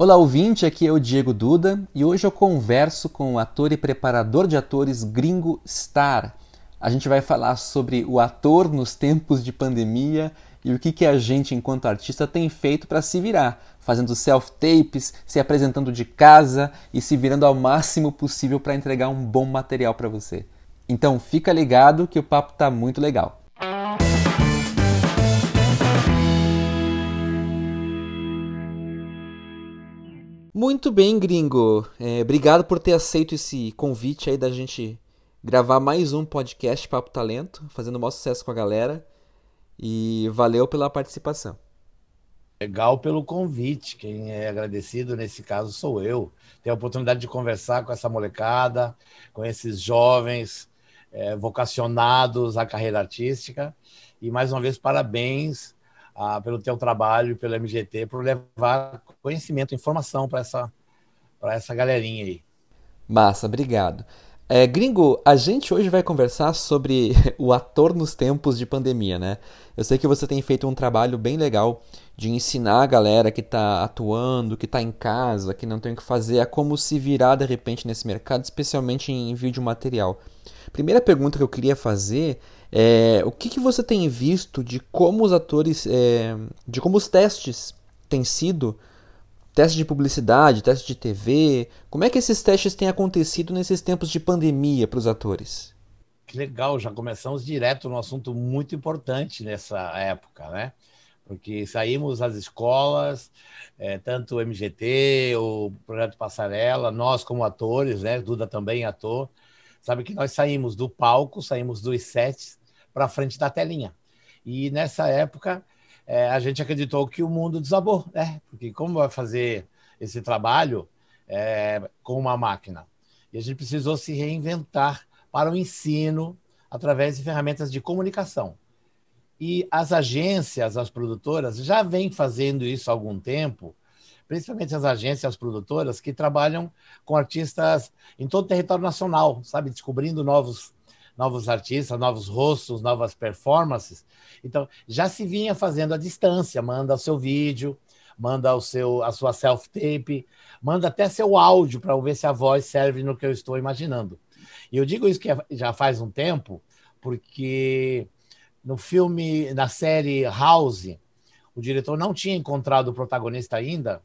Olá, ouvinte, aqui é o Diego Duda e hoje eu converso com o ator e preparador de atores Gringo Star. A gente vai falar sobre o ator nos tempos de pandemia e o que, que a gente, enquanto artista, tem feito para se virar, fazendo self-tapes, se apresentando de casa e se virando ao máximo possível para entregar um bom material para você. Então fica ligado que o papo tá muito legal. Muito bem, gringo. É, obrigado por ter aceito esse convite aí da gente gravar mais um podcast Papo Talento, fazendo maior sucesso com a galera. E valeu pela participação. Legal pelo convite. Quem é agradecido nesse caso sou eu. Ter a oportunidade de conversar com essa molecada, com esses jovens é, vocacionados à carreira artística. E mais uma vez, parabéns ah, pelo teu trabalho, pelo MGT, por levar conhecimento, informação para essa, essa galerinha aí. Massa, obrigado. É, gringo, a gente hoje vai conversar sobre o ator nos tempos de pandemia, né? Eu sei que você tem feito um trabalho bem legal de ensinar a galera que está atuando, que está em casa, que não tem o que fazer, a como se virar de repente nesse mercado, especialmente em vídeo material. Primeira pergunta que eu queria fazer é, o que, que você tem visto de como os atores, é, de como os testes têm sido, testes de publicidade, testes de TV, como é que esses testes têm acontecido nesses tempos de pandemia para os atores? Que legal, já começamos direto num assunto muito importante nessa época, né? Porque saímos às escolas, é, tanto o MGT, o Projeto Passarela, nós como atores, né? Duda também ator, sabe que nós saímos do palco, saímos dos sets para frente da telinha. E nessa época, é, a gente acreditou que o mundo desabou, né? Porque como vai fazer esse trabalho é, com uma máquina? E a gente precisou se reinventar para o ensino através de ferramentas de comunicação. E as agências, as produtoras, já vêm fazendo isso há algum tempo, principalmente as agências, as produtoras, que trabalham com artistas em todo o território nacional, sabe? Descobrindo novos novos artistas, novos rostos, novas performances. Então, já se vinha fazendo à distância, manda o seu vídeo, manda o seu, a sua self-tape, manda até seu áudio para ver se a voz serve no que eu estou imaginando. E eu digo isso que já faz um tempo, porque no filme, na série House, o diretor não tinha encontrado o protagonista ainda,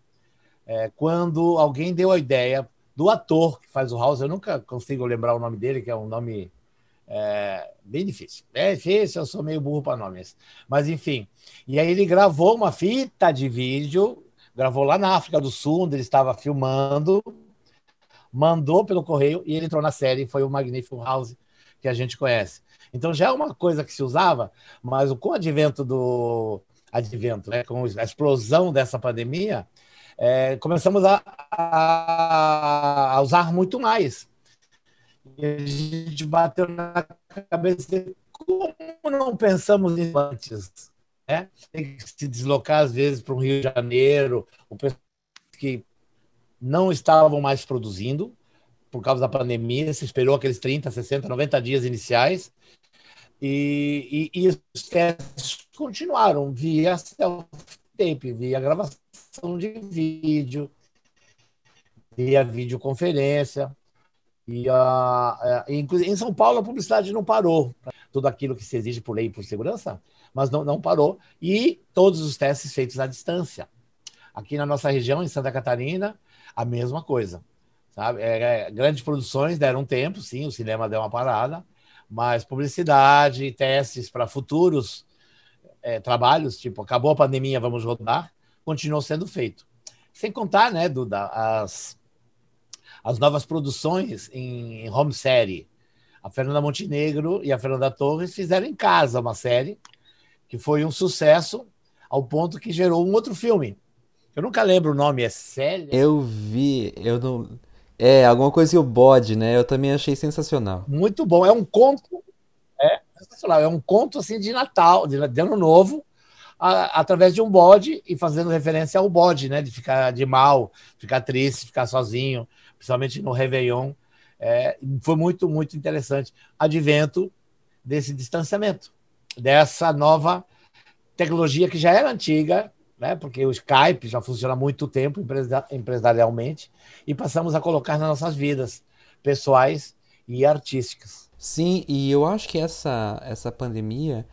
é, quando alguém deu a ideia do ator que faz o House, eu nunca consigo lembrar o nome dele, que é um nome é, bem difícil. É difícil, eu sou meio burro para nomes. Mas, enfim. E aí ele gravou uma fita de vídeo, gravou lá na África do Sul, onde ele estava filmando, mandou pelo correio e ele entrou na série. Foi o Magnificent House que a gente conhece. Então já é uma coisa que se usava, mas com o advento do advento, né, com a explosão dessa pandemia, é, começamos a, a, a usar muito mais. E a gente bateu na cabeça, como não pensamos nisso antes? Né? Tem que se deslocar, às vezes, para o Rio de Janeiro, o pessoal que não estavam mais produzindo por causa da pandemia, se esperou aqueles 30, 60, 90 dias iniciais, e, e, e os testes continuaram via self-tape, via gravação de vídeo, via videoconferência. E a, em São Paulo a publicidade não parou, tudo aquilo que se exige por lei e por segurança, mas não, não parou. E todos os testes feitos à distância. Aqui na nossa região, em Santa Catarina, a mesma coisa. Sabe? É, é, grandes produções deram tempo, sim, o cinema deu uma parada, mas publicidade, testes para futuros é, trabalhos, tipo, acabou a pandemia, vamos rodar, continuou sendo feito. Sem contar, né, Duda, as as novas produções em home série. A Fernanda Montenegro e a Fernanda Torres fizeram em casa uma série que foi um sucesso ao ponto que gerou um outro filme. Eu nunca lembro o nome, é Célia? Eu vi, eu não. É, alguma coisa que o bode, né? Eu também achei sensacional. Muito bom. É um conto, é sensacional. É um conto assim de Natal, de, de Ano Novo, a, através de um bode e fazendo referência ao bode, né? De ficar de mal, ficar triste, ficar sozinho principalmente no Réveillon. É, foi muito, muito interessante. Advento desse distanciamento, dessa nova tecnologia que já era antiga, né? porque o Skype já funciona há muito tempo empresarialmente, e passamos a colocar nas nossas vidas pessoais e artísticas. Sim, e eu acho que essa, essa pandemia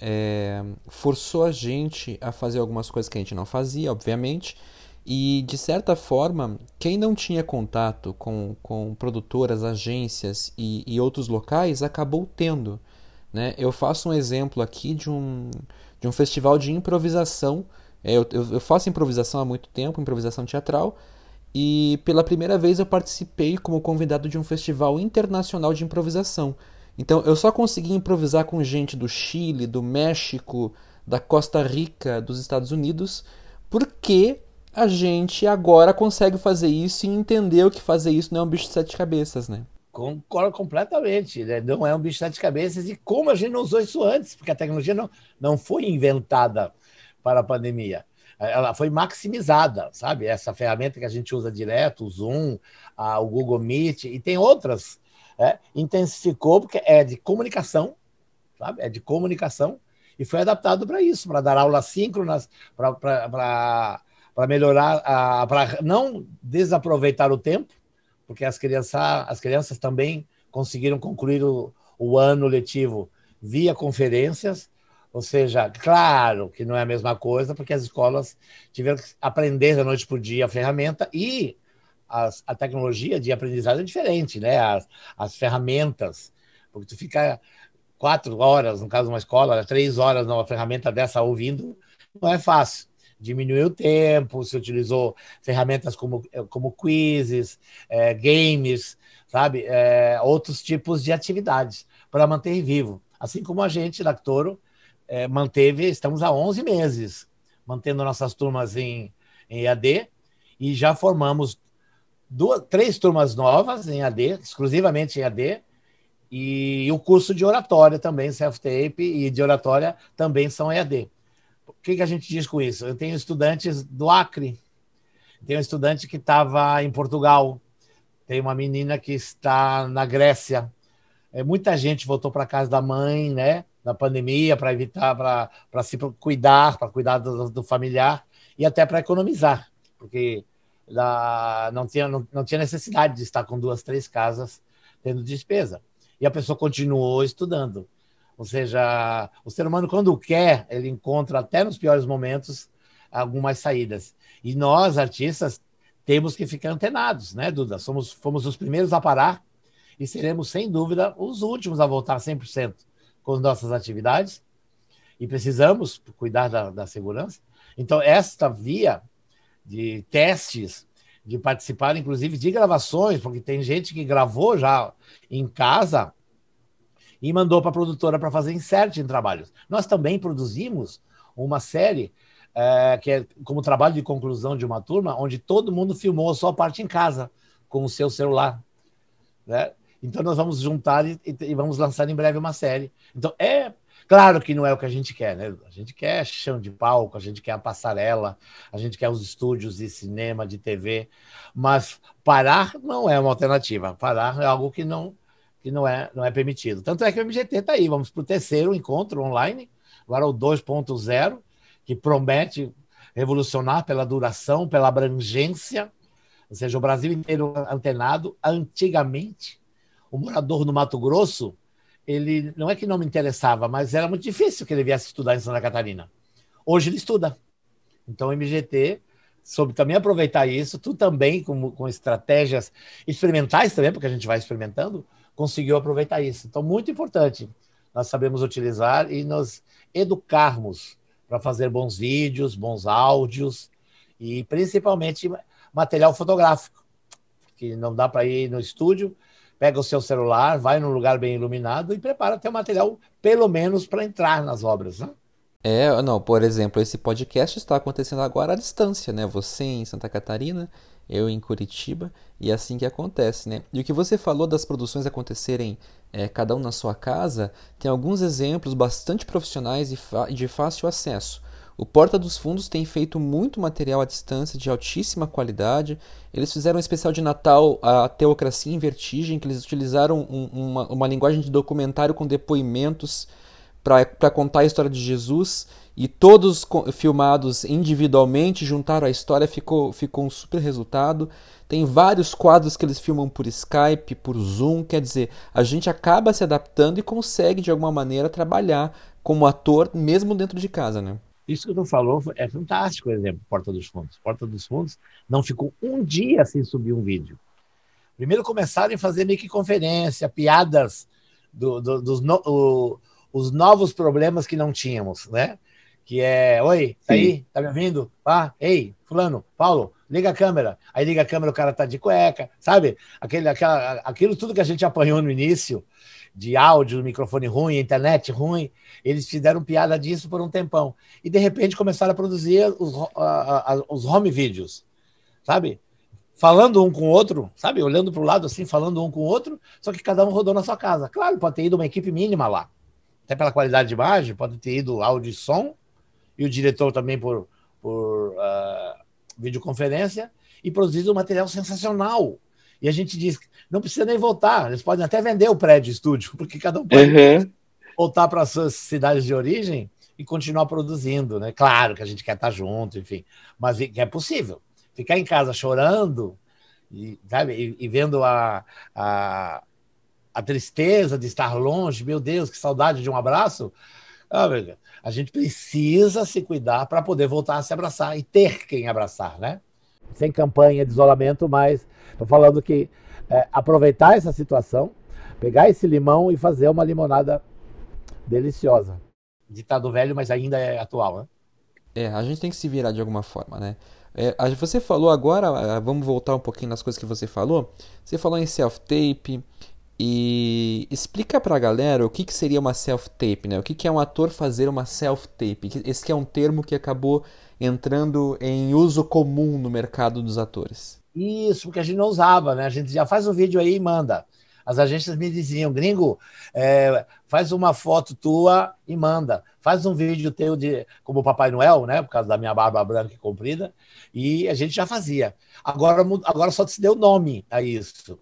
é, forçou a gente a fazer algumas coisas que a gente não fazia, obviamente, e de certa forma, quem não tinha contato com, com produtoras, agências e, e outros locais acabou tendo. Né? Eu faço um exemplo aqui de um, de um festival de improvisação. É, eu, eu, eu faço improvisação há muito tempo, improvisação teatral, e pela primeira vez eu participei como convidado de um festival internacional de improvisação. Então eu só consegui improvisar com gente do Chile, do México, da Costa Rica, dos Estados Unidos, porque a gente agora consegue fazer isso e entender o que fazer isso não é um bicho de sete cabeças, né? Concordo completamente, né? não é um bicho de sete cabeças e como a gente não usou isso antes, porque a tecnologia não, não foi inventada para a pandemia, ela foi maximizada, sabe? Essa ferramenta que a gente usa direto, o Zoom, a, o Google Meet e tem outras é, intensificou porque é de comunicação, sabe? É de comunicação e foi adaptado para isso, para dar aulas síncronas, para melhorar, para não desaproveitar o tempo, porque as crianças, as crianças também conseguiram concluir o, o ano letivo via conferências, ou seja, claro que não é a mesma coisa, porque as escolas tiveram que aprender da noite para o dia a ferramenta e as, a tecnologia de aprendizado é diferente, né? As, as ferramentas, porque tu fica quatro horas, no caso de uma escola, três horas numa ferramenta dessa ouvindo, não é fácil. Diminuiu o tempo, se utilizou ferramentas como, como quizzes, é, games, sabe? É, outros tipos de atividades para manter vivo. Assim como a gente, da Actoro, é, manteve, estamos há 11 meses mantendo nossas turmas em, em EAD e já formamos duas, três turmas novas em AD, exclusivamente em AD, e o curso de oratória também, self-tape, e de oratória também são EAD. O que, que a gente diz com isso? Eu tenho estudantes do Acre, tenho um estudante que estava em Portugal, tem uma menina que está na Grécia. É, muita gente voltou para casa da mãe, né? Na pandemia, para evitar, para se cuidar, para cuidar do, do familiar e até para economizar, porque da, não, tinha, não, não tinha necessidade de estar com duas, três casas tendo despesa. E a pessoa continuou estudando. Ou seja, o ser humano, quando quer, ele encontra até nos piores momentos algumas saídas. E nós, artistas, temos que ficar antenados, né, Duda? Somos, fomos os primeiros a parar e seremos, sem dúvida, os últimos a voltar 100% com as nossas atividades. E precisamos cuidar da, da segurança. Então, esta via de testes, de participar, inclusive, de gravações, porque tem gente que gravou já em casa e mandou para a produtora para fazer insert em trabalhos. Nós também produzimos uma série é, que é como trabalho de conclusão de uma turma, onde todo mundo filmou a sua parte em casa, com o seu celular. Né? Então, nós vamos juntar e, e, vamos lançar em breve uma série. Então, é Claro que não é o que a gente quer, né? A gente quer chão de palco, a gente quer a passarela, a gente quer os estúdios de cinema, de TV, mas parar não é uma alternativa. Parar é algo que não que não é não é permitido. Tanto é que o MGT está aí. Vamos para o terceiro encontro online, agora o 2.0, que promete revolucionar pela duração, pela abrangência, ou seja, o Brasil inteiro antenado. Antigamente, o morador no Mato Grosso ele não é que não me interessava, mas era muito difícil que ele viesse estudar em Santa Catarina. Hoje ele estuda. Então, o MGT soube também aproveitar isso, tu também, com, com estratégias experimentais também, porque a gente vai experimentando, conseguiu aproveitar isso. Então, muito importante nós sabemos utilizar e nos educarmos para fazer bons vídeos, bons áudios e principalmente material fotográfico, que não dá para ir no estúdio, pega o seu celular, vai num lugar bem iluminado e prepara teu material, pelo menos para entrar nas obras, né? É, não, por exemplo, esse podcast está acontecendo agora à distância, né? Você em Santa Catarina, eu em Curitiba, e é assim que acontece, né? E o que você falou das produções acontecerem é, cada um na sua casa, tem alguns exemplos bastante profissionais e de fácil acesso. O Porta dos Fundos tem feito muito material à distância de altíssima qualidade. Eles fizeram um especial de Natal, a Teocracia em Vertigem, que eles utilizaram um, uma, uma linguagem de documentário com depoimentos para contar a história de Jesus e todos filmados individualmente, juntaram a história, ficou, ficou um super resultado. Tem vários quadros que eles filmam por Skype, por Zoom, quer dizer, a gente acaba se adaptando e consegue de alguma maneira trabalhar como ator mesmo dentro de casa, né? Isso que tu falou é fantástico, por exemplo, Porta dos Fundos. Porta dos Fundos não ficou um dia sem subir um vídeo. Primeiro começaram a fazer meio que conferência, piadas do, do, dos no, o, os novos problemas que não tínhamos, né? Que é, oi, tá aí? Tá me ouvindo? Ah, ei, fulano, Paulo, liga a câmera. Aí liga a câmera, o cara tá de cueca, sabe? Aquele, aquela, aquilo tudo que a gente apanhou no início, de áudio, microfone ruim, internet ruim, eles fizeram piada disso por um tempão. E de repente começaram a produzir os, a, a, os home videos, sabe? Falando um com o outro, sabe? Olhando para o lado assim, falando um com o outro, só que cada um rodou na sua casa. Claro, pode ter ido uma equipe mínima lá. Até pela qualidade de imagem, pode ter ido áudio e som, e o diretor também por, por uh, videoconferência, e produzido um material sensacional. E a gente diz, não precisa nem voltar, eles podem até vender o prédio estúdio, porque cada um pode uhum. voltar para as suas cidades de origem e continuar produzindo, né? Claro que a gente quer estar junto, enfim, mas que é possível. Ficar em casa chorando e, sabe, e, e vendo a, a, a, tristeza de estar longe, meu Deus, que saudade de um abraço. Ah, a gente precisa se cuidar para poder voltar a se abraçar e ter quem abraçar, né? Sem campanha de isolamento, mas estou falando que é, aproveitar essa situação, pegar esse limão e fazer uma limonada deliciosa. Ditado velho, mas ainda é atual, né? É, a gente tem que se virar de alguma forma, né? É, você falou agora, vamos voltar um pouquinho nas coisas que você falou. Você falou em self-tape e explica pra galera o que, que seria uma self-tape, né? O que, que é um ator fazer uma self-tape? Esse é um termo que acabou entrando em uso comum no mercado dos atores. Isso, porque a gente não usava, né? A gente já faz um vídeo aí e manda. As agências me diziam, gringo, é, faz uma foto tua e manda. Faz um vídeo teu de como Papai Noel, né? Por causa da minha barba branca e comprida. E a gente já fazia. Agora, agora só se deu nome a isso.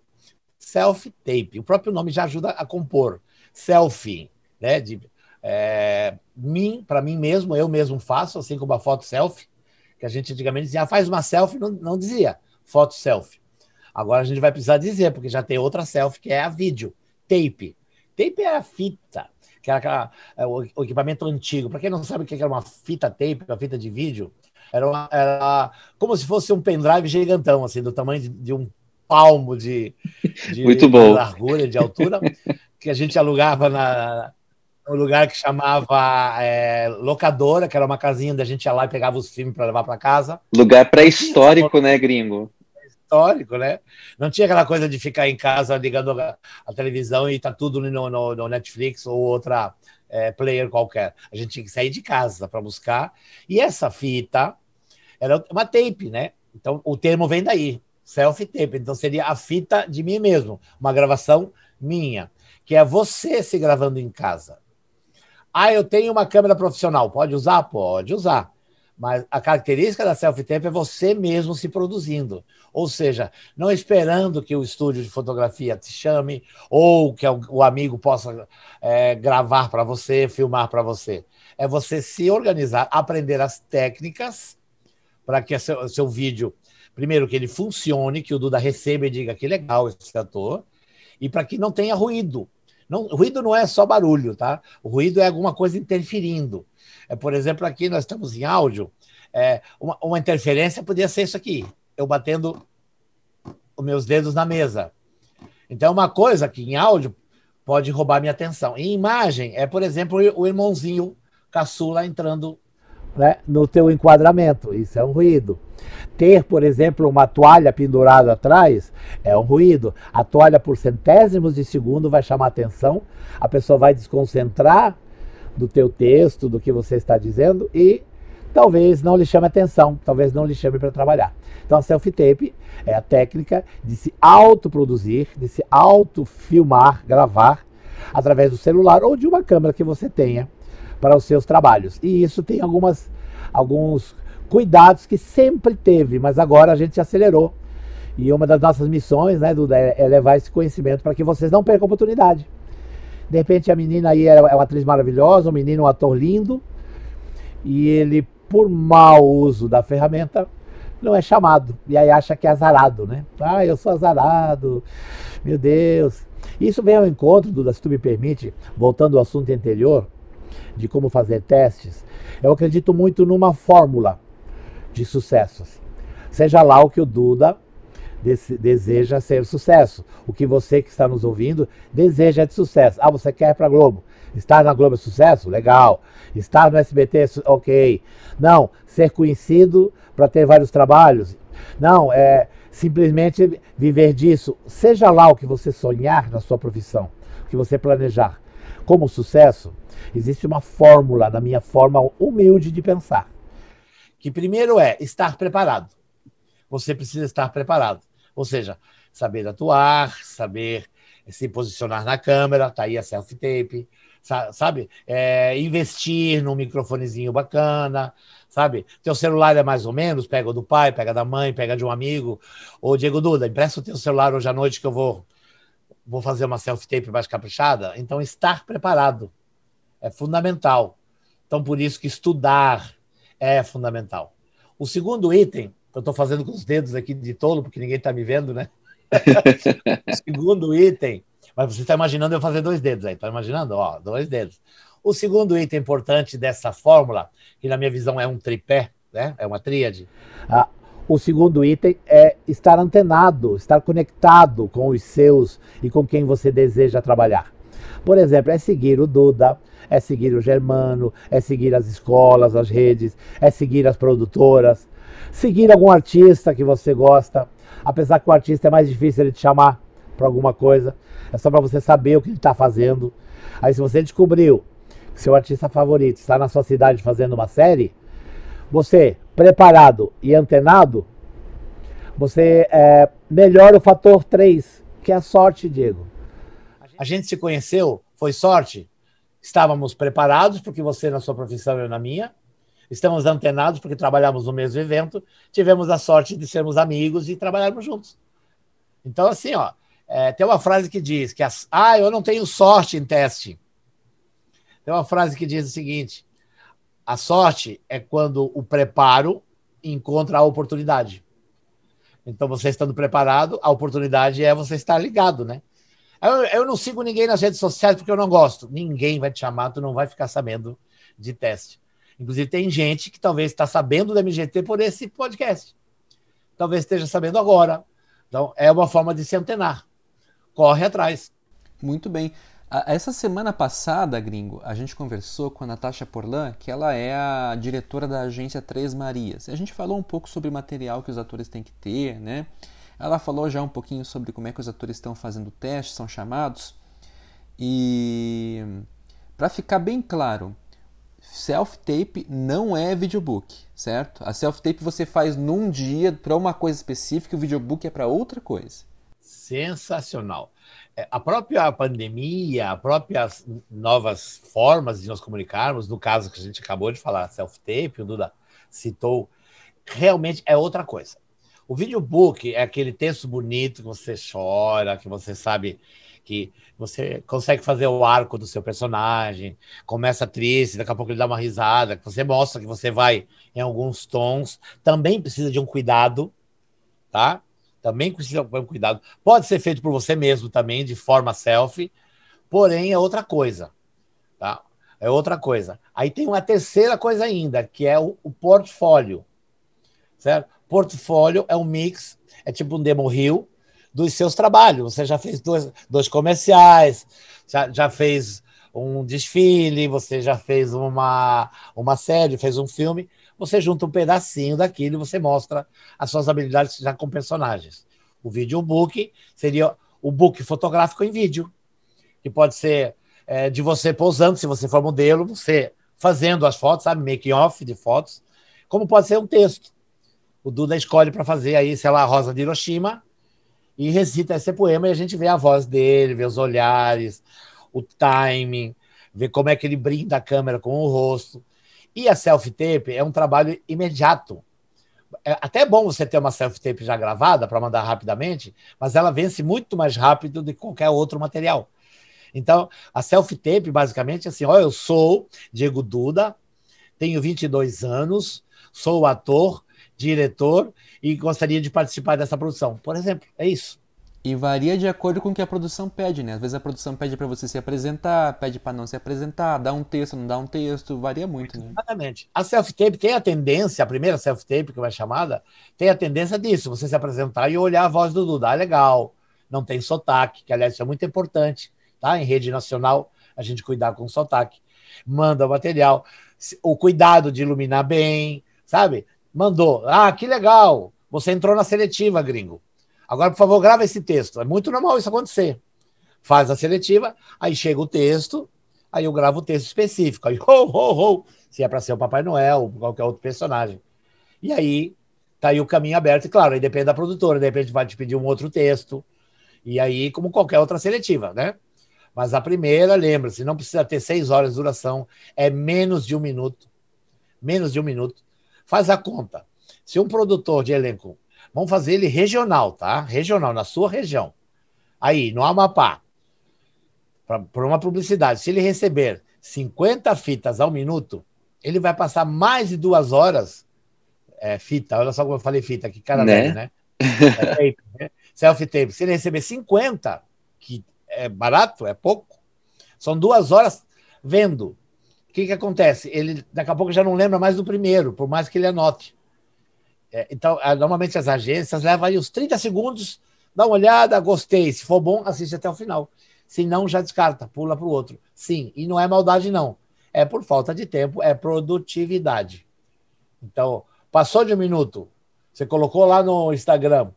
Self-tape. O próprio nome já ajuda a compor. Selfie, né? De, é, mim, para mim mesmo, eu mesmo faço, assim como a foto selfie, que a gente antigamente dizia, ah, faz uma selfie, não, não dizia foto selfie. Agora a gente vai precisar dizer, porque já tem outra selfie que é a vídeo, tape. Tape é a fita, que era aquela, é, o, equipamento antigo. Para quem não sabe o que era uma fita tape, uma fita de vídeo, era, uma, era como se fosse um pendrive gigantão, assim, do tamanho de, de um palmo de, de, Muito bom. largura, de altura, que a gente alugava na, um lugar que chamava é, locadora, que era uma casinha onde a gente ia lá e pegava os filmes para levar para casa. Lugar pré-histórico, né, gringo? Histórico, né? Não tinha aquela coisa de ficar em casa ligando a, a televisão e tá tudo no, no, no Netflix ou outra é, player qualquer. A gente tinha que sair de casa para buscar. E essa fita era uma tape, né? Então o termo vem daí, self-tape. Então seria a fita de mim mesmo, uma gravação minha, que é você se gravando em casa. Ah, eu tenho uma câmera profissional. Pode usar? Pode usar. Mas a característica da self-tape é você mesmo se produzindo. Ou seja, não esperando que o estúdio de fotografia te chame ou que o amigo possa é, gravar para você, filmar para você. É você se organizar, aprender as técnicas para que seu, seu vídeo, primeiro, que ele funcione, que o Duda receba e diga que legal esse ator, e para que não tenha ruído. Não, ruído não é só barulho, tá? O ruído é alguma coisa interferindo. É, por exemplo, aqui nós estamos em áudio, é, uma, uma interferência poderia ser isso aqui, eu batendo os meus dedos na mesa. Então, uma coisa que em áudio pode roubar minha atenção. Em imagem, é, por exemplo, o irmãozinho caçula entrando né, no teu enquadramento. Isso é um ruído. Ter, por exemplo, uma toalha pendurada atrás é um ruído. A toalha por centésimos de segundo vai chamar atenção, a pessoa vai desconcentrar do teu texto, do que você está dizendo e talvez não lhe chame atenção, talvez não lhe chame para trabalhar. Então a self-tape é a técnica de se autoproduzir, de se autofilmar, gravar através do celular ou de uma câmera que você tenha para os seus trabalhos. E isso tem algumas, alguns cuidados que sempre teve, mas agora a gente acelerou. E uma das nossas missões, né, Duda, é, é levar esse conhecimento para que vocês não percam a oportunidade De repente a menina aí é uma atriz maravilhosa, o menino é um ator lindo, e ele, por mau uso da ferramenta, não é chamado. E aí acha que é azarado, né? Ah, eu sou azarado, meu Deus. Isso vem ao encontro, Duda, se tu me permite, voltando ao assunto anterior, de como fazer testes. Eu acredito muito numa fórmula de sucesso. Seja lá o que o Duda deseja ser sucesso. O que você que está nos ouvindo deseja de sucesso. Ah, você quer ir para Globo? Estar na Globo é sucesso? Legal. Estar no SBT? É ok. Não, ser conhecido para ter vários trabalhos? Não, é simplesmente viver disso. Seja lá o que você sonhar na sua profissão, o que você planejar como sucesso, existe uma fórmula na minha forma humilde de pensar. Que primeiro é estar preparado. Você precisa estar preparado. Ou seja, saber atuar, saber se posicionar na câmera, tá aí a self-tape, sabe? É, investir num microfonezinho bacana, sabe? Teu celular é mais ou menos, pega do pai, pega da mãe, pega de um amigo. Ô, Diego Duda, empresta o teu celular hoje à noite que eu vou, vou fazer uma self-tape mais caprichada. Então, estar preparado é fundamental. Então, por isso que estudar é fundamental. O segundo item eu estou fazendo com os dedos aqui de tolo, porque ninguém está me vendo, né? segundo item, mas você está imaginando eu fazer dois dedos aí, está imaginando? Ó, dois dedos. O segundo item importante dessa fórmula, que na minha visão é um tripé, né? É uma tríade. Ah, o segundo item é estar antenado, estar conectado com os seus e com quem você deseja trabalhar. Por exemplo, é seguir o Duda, é seguir o Germano, é seguir as escolas, as redes, é seguir as produtoras, seguir algum artista que você gosta, apesar que o artista é mais difícil ele te chamar para alguma coisa, é só para você saber o que ele está fazendo. Aí se você descobriu que seu artista favorito está na sua cidade fazendo uma série, você preparado e antenado, você é, melhora o fator 3, que é a sorte, Diego. A gente se conheceu, foi sorte. Estávamos preparados, porque você na sua profissão eu na minha estamos antenados porque trabalhamos no mesmo evento, tivemos a sorte de sermos amigos e trabalharmos juntos. Então, assim, ó, é, tem uma frase que diz que as, ah, eu não tenho sorte em teste. Tem uma frase que diz o seguinte: a sorte é quando o preparo encontra a oportunidade. Então, você estando preparado, a oportunidade é você estar ligado, né? Eu, eu não sigo ninguém nas redes sociais porque eu não gosto. Ninguém vai te chamar, tu não vai ficar sabendo de teste. Inclusive, tem gente que talvez está sabendo do MGT por esse podcast. Talvez esteja sabendo agora. Então, é uma forma de se antenar. Corre atrás. Muito bem. Essa semana passada, gringo, a gente conversou com a Natasha Porlan, que ela é a diretora da agência Três Marias. A gente falou um pouco sobre o material que os atores têm que ter, né? Ela falou já um pouquinho sobre como é que os atores estão fazendo testes, são chamados. E para ficar bem claro, self-tape não é videobook, certo? A self-tape você faz num dia para uma coisa específica, o videobook é para outra coisa. Sensacional. É, a própria pandemia, as próprias novas formas de nos comunicarmos, no caso que a gente acabou de falar, self-tape, o Duda citou, realmente é outra coisa. O videobook é aquele texto bonito que você chora, que você sabe que você consegue fazer o arco do seu personagem, começa triste, daqui a pouco ele dá uma risada, que você mostra que você vai em alguns tons, também precisa de um cuidado, tá? Também precisa de um cuidado. Pode ser feito por você mesmo também, de forma selfie, porém é outra coisa, tá? É outra coisa. Aí tem uma terceira coisa ainda, que é o, o portfólio, certo? Portfólio é um mix, é tipo um demo reel, dos seus trabalhos. Você já fez dois, dois comerciais, já, já fez um desfile, você já fez uma, uma série, fez um filme. Você junta um pedacinho daquilo e você mostra as suas habilidades já com personagens. O videobook seria o book fotográfico em vídeo, que pode ser é, de você posando, se você for modelo, você fazendo as fotos, sabe, making off de fotos, como pode ser um texto. O Duda escolhe para fazer aí, sei lá, Rosa de Hiroshima, e recita esse poema e a gente vê a voz dele, vê os olhares, o timing, vê como é que ele brinda a câmera com o rosto. E a self-tape é um trabalho imediato. É até bom você ter uma self-tape já gravada para mandar rapidamente, mas ela vence muito mais rápido do que qualquer outro material. Então, a self-tape, basicamente, é assim: ó, eu sou Diego Duda, tenho 22 anos, sou ator, diretor e gostaria de participar dessa produção. Por exemplo, é isso. E varia de acordo com o que a produção pede, né? Às vezes a produção pede para você se apresentar, pede para não se apresentar, dá um texto, não dá um texto, varia muito, né? Exatamente. A self-tape tem a tendência, a primeira self-tape que vai chamada, tem a tendência disso, você se apresentar e olhar a voz do Duda. Ah, legal, não tem sotaque, que aliás isso é muito importante, tá? Em rede nacional, a gente cuidar com sotaque. Manda o material, o cuidado de iluminar bem, sabe? Mandou. Ah, que legal, você entrou na seletiva, gringo Agora, por favor, grava esse texto. É muito normal isso acontecer. Faz a seletiva, aí chega o texto, aí eu gravo o texto específico. Aí, ho, ho, ho, se é para ser o Papai Noel ou qualquer outro personagem. E aí, tá aí o caminho aberto. E claro, aí depende da produtora, de repente vai te pedir um outro texto. E aí, como qualquer outra seletiva, né? Mas a primeira, lembra-se, não precisa ter seis horas de duração, é menos de um minuto. Menos de um minuto. Faz a conta. Se um produtor de elenco Vamos fazer ele regional, tá? Regional, na sua região. Aí, no Amapá, para uma publicidade, se ele receber 50 fitas ao minuto, ele vai passar mais de duas horas. É, fita, olha só como eu falei fita, que cara né? velho, né? É tape, né? Self-tape. Se ele receber 50, que é barato, é pouco, são duas horas vendo. Que, que acontece? Ele daqui a pouco já não lembra mais do primeiro, por mais que ele anote. É, então, normalmente as agências levam aí uns 30 segundos, dá uma olhada, gostei. Se for bom, assiste até o final. Se não, já descarta, pula para o outro. Sim, e não é maldade, não. É por falta de tempo, é produtividade. Então, passou de um minuto, você colocou lá no Instagram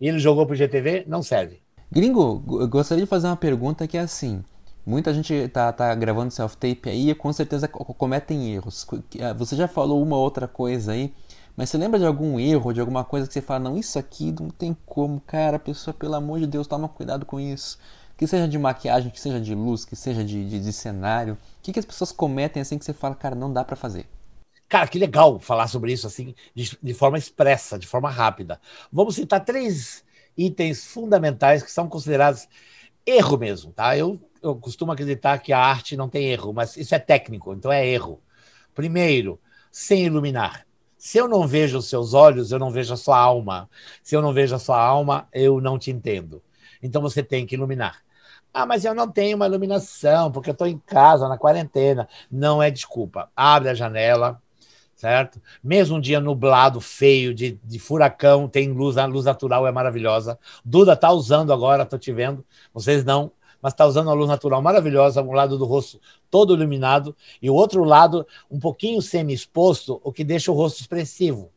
e ele jogou para o GTV, não serve. Gringo, gostaria de fazer uma pergunta que é assim. Muita gente tá, tá gravando self-tape aí e com certeza cometem erros. Você já falou uma outra coisa aí mas você lembra de algum erro, de alguma coisa que você fala, não, isso aqui não tem como, cara, pessoa, pelo amor de Deus, toma cuidado com isso. Que seja de maquiagem, que seja de luz, que seja de, de, de cenário. O que, que as pessoas cometem assim que você fala, cara, não dá para fazer? Cara, que legal falar sobre isso assim, de, de forma expressa, de forma rápida. Vamos citar três itens fundamentais que são considerados erro mesmo, tá? Eu, eu costumo acreditar que a arte não tem erro, mas isso é técnico, então é erro. Primeiro, sem iluminar. Se eu não vejo os seus olhos, eu não vejo a sua alma. Se eu não vejo a sua alma, eu não te entendo. Então você tem que iluminar. Ah, mas eu não tenho uma iluminação, porque eu estou em casa, na quarentena. Não é desculpa. Abre a janela, certo? Mesmo um dia nublado, feio, de, de furacão, tem luz, a luz natural é maravilhosa. Duda está usando agora, estou te vendo. Vocês não mas está usando uma luz natural maravilhosa, um lado do rosto todo iluminado e o outro lado um pouquinho semi-exposto, o que deixa o rosto expressivo.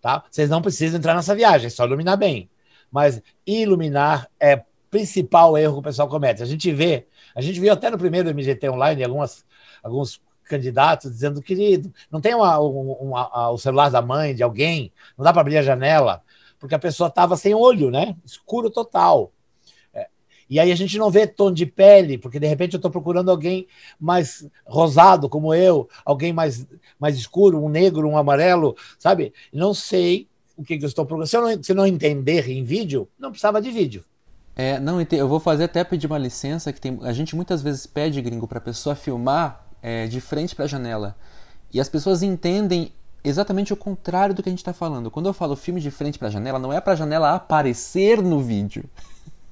Tá? Vocês não precisam entrar nessa viagem, é só iluminar bem. Mas iluminar é principal erro que o pessoal comete. A gente vê, a gente viu até no primeiro MGT Online algumas, alguns candidatos dizendo, querido, não tem uma, uma, o celular da mãe, de alguém, não dá para abrir a janela, porque a pessoa estava sem olho, né? Escuro total. E aí a gente não vê tom de pele, porque de repente eu estou procurando alguém mais rosado como eu, alguém mais, mais escuro, um negro, um amarelo, sabe? Não sei o que, que eu estou procurando. Se eu não, se não entender em vídeo, não precisava de vídeo. É, não, eu vou fazer até pedir uma licença, que tem, a gente muitas vezes pede, gringo, para a pessoa filmar é, de frente para a janela. E as pessoas entendem exatamente o contrário do que a gente está falando. Quando eu falo filme de frente para a janela, não é para a janela aparecer no vídeo.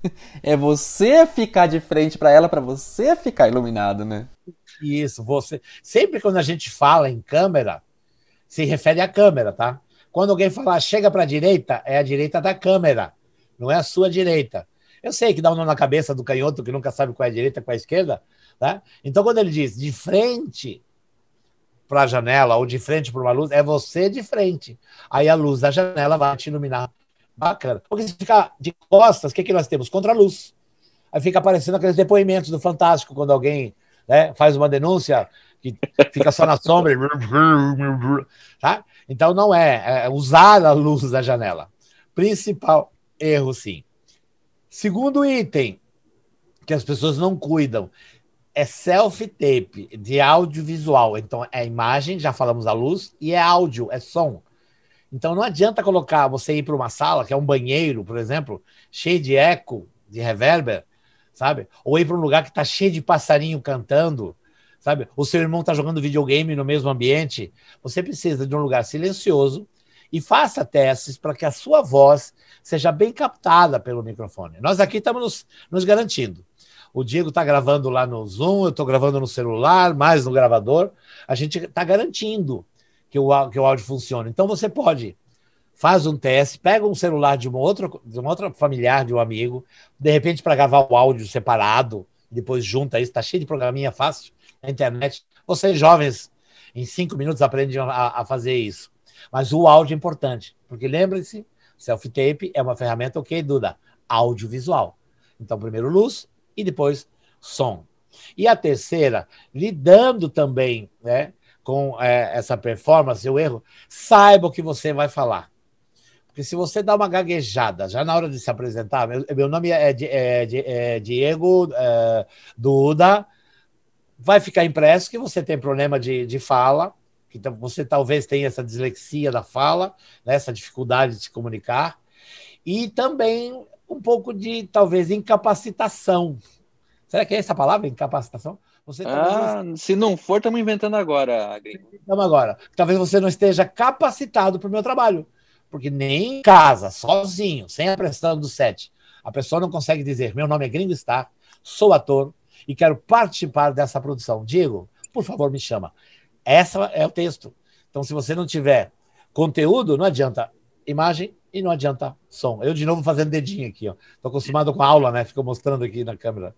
é você ficar de frente para ela, para você ficar iluminado, né? Isso, você. Sempre quando a gente fala em câmera, se refere à câmera, tá? Quando alguém falar chega para a direita, é a direita da câmera, não é a sua direita. Eu sei que dá um nó na cabeça do canhoto que nunca sabe qual é a direita, qual é a esquerda, tá? Então quando ele diz de frente para a janela ou de frente para uma luz, é você de frente. Aí a luz da janela vai te iluminar Bacana. Porque se ficar de costas, o que, que nós temos? Contra-luz. Aí fica aparecendo aqueles depoimentos do Fantástico, quando alguém né, faz uma denúncia que fica só na sombra. tá? Então não é, é usar a luz da janela. Principal erro, sim. Segundo item, que as pessoas não cuidam, é self-tape de audiovisual. Então é imagem, já falamos a luz, e é áudio, é som. Então não adianta colocar você ir para uma sala, que é um banheiro, por exemplo, cheio de eco, de reverber, sabe? Ou ir para um lugar que está cheio de passarinho cantando, sabe? O seu irmão está jogando videogame no mesmo ambiente. Você precisa de um lugar silencioso e faça testes para que a sua voz seja bem captada pelo microfone. Nós aqui estamos nos, nos garantindo. O Diego está gravando lá no Zoom, eu estou gravando no celular, mais no gravador. A gente está garantindo que o, que o áudio funcione. Então você pode faz um teste, pega um celular de uma outra, de uma outra familiar, de um amigo, de repente para gravar o áudio separado, depois junta isso, está cheio de programinha fácil na internet. Vocês jovens, em cinco minutos aprendem a, a fazer isso. Mas o áudio é importante, porque lembre-se, self-tape é uma ferramenta, ok, Duda? Audiovisual. Então, primeiro luz e depois som. E a terceira, lidando também né, com é, essa performance, o erro, saiba o que você vai falar. Porque se você dá uma gaguejada já na hora de se apresentar, meu, meu nome é, é, é Diego é, Duda, vai ficar impresso que você tem problema de, de fala, que você talvez tenha essa dislexia da fala, né, essa dificuldade de se comunicar, e também um pouco de, talvez, incapacitação. Será que é essa palavra, incapacitação? Você ah, se não for, estamos inventando agora, Estamos agora. Talvez você não esteja capacitado para o meu trabalho. Porque nem em casa, sozinho, sem a pressão do set, a pessoa não consegue dizer: meu nome é Gringo Star, sou ator e quero participar dessa produção. Diego, por favor, me chama. Essa é o texto. Então, se você não tiver conteúdo, não adianta imagem e não adianta som. Eu, de novo, fazendo dedinho aqui. Estou acostumado com a aula, né? Fico mostrando aqui na câmera.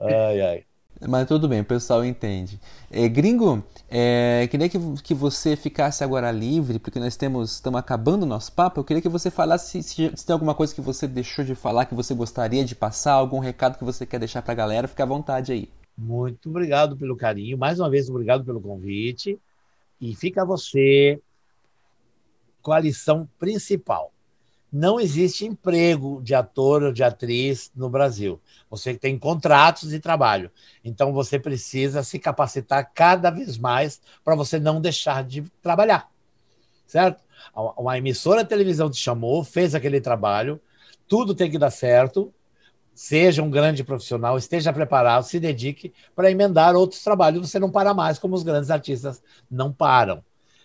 Ai, ai. Mas tudo bem, o pessoal entende. É, gringo, é, queria que, que você ficasse agora livre, porque nós temos estamos acabando o nosso papo. Eu queria que você falasse se, se, tem alguma coisa que você deixou de falar, que você gostaria de passar, algum recado que você quer deixar para a galera, fica à vontade aí. Muito obrigado pelo carinho. Mais uma vez, obrigado pelo convite. E fica você com a lição principal não existe emprego de ator ou de atriz no Brasil. Você tem contratos de trabalho. Então você precisa se capacitar cada vez mais para você não deixar de trabalhar. Certo? Uma emissora de televisão te chamou, fez aquele trabalho, tudo tem que dar certo. Seja um grande profissional, esteja preparado, se dedique para emendar outros trabalhos. Você não para mais, como os grandes artistas não param.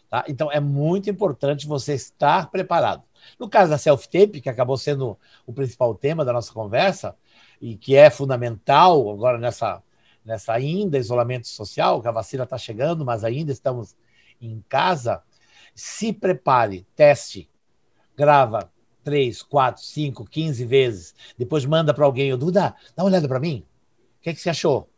Tá? Então é muito importante você estar preparado. No caso da self-tape, que acabou sendo o principal tema da nossa conversa, e que é fundamental agora nessa, nessa ainda isolamento social, que a vacina está chegando, mas ainda estamos em casa, se prepare, teste, grava três, quatro, cinco, quinze vezes, depois manda para alguém, o Duda, dá uma olhada para mim, o que, é que você achou?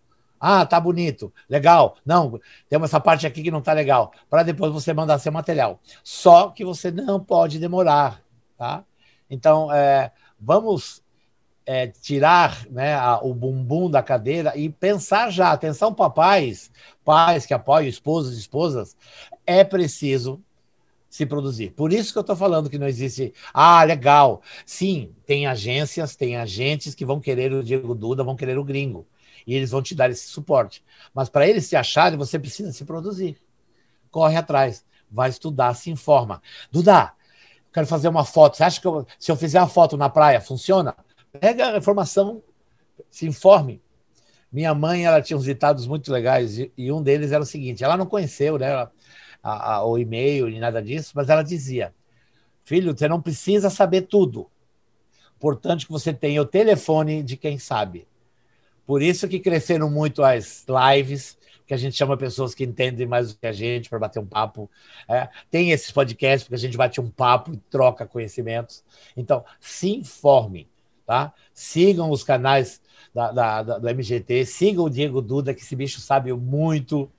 Ah, tá bonito, legal. Não, tem essa parte aqui que não tá legal. Para depois você mandar seu material. Só que você não pode demorar, tá? Então, é, vamos é, tirar né, a, o bumbum da cadeira e pensar já. Atenção, papais, pais que apoiam esposos e esposas, é preciso se produzir. Por isso que eu estou falando que não existe. Ah, legal. Sim, tem agências, tem agentes que vão querer o Diego Duda, vão querer o gringo e eles vão te dar esse suporte. Mas para eles te acharem, você precisa se produzir. Corre atrás, vai estudar, se informa. Duda, quero fazer uma foto. Você acha que eu, se eu fizer uma foto na praia, funciona? Pega a informação, se informe. Minha mãe, ela tinha uns ditados muito legais e, e um deles era o seguinte: ela não conheceu, né, a, a, o e-mail nem nada disso, mas ela dizia: Filho, você não precisa saber tudo. Importante que você tenha o telefone de quem sabe. Por isso que cresceram muito as lives, que a gente chama pessoas que entendem mais do que a gente para bater um papo. É, tem esses podcasts porque a gente bate um papo e troca conhecimentos. Então, se informe, tá? Sigam os canais da, da, da, do MGT, sigam o Diego Duda, que esse bicho sabe muito.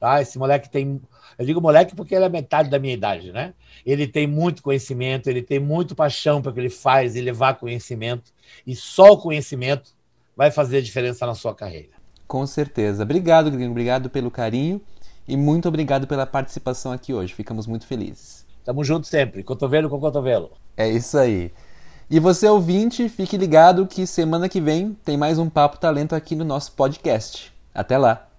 Tá? Esse moleque tem. Eu digo moleque porque ele é metade da minha idade, né? Ele tem muito conhecimento, ele tem muito paixão para o que ele faz e levar conhecimento. E só o conhecimento vai fazer a diferença na sua carreira. Com certeza. Obrigado, Gringo. Obrigado pelo carinho e muito obrigado pela participação aqui hoje. Ficamos muito felizes. Tamo junto sempre, cotovelo com cotovelo. É isso aí. E você ouvinte, fique ligado que semana que vem tem mais um Papo Talento aqui no nosso podcast. Até lá!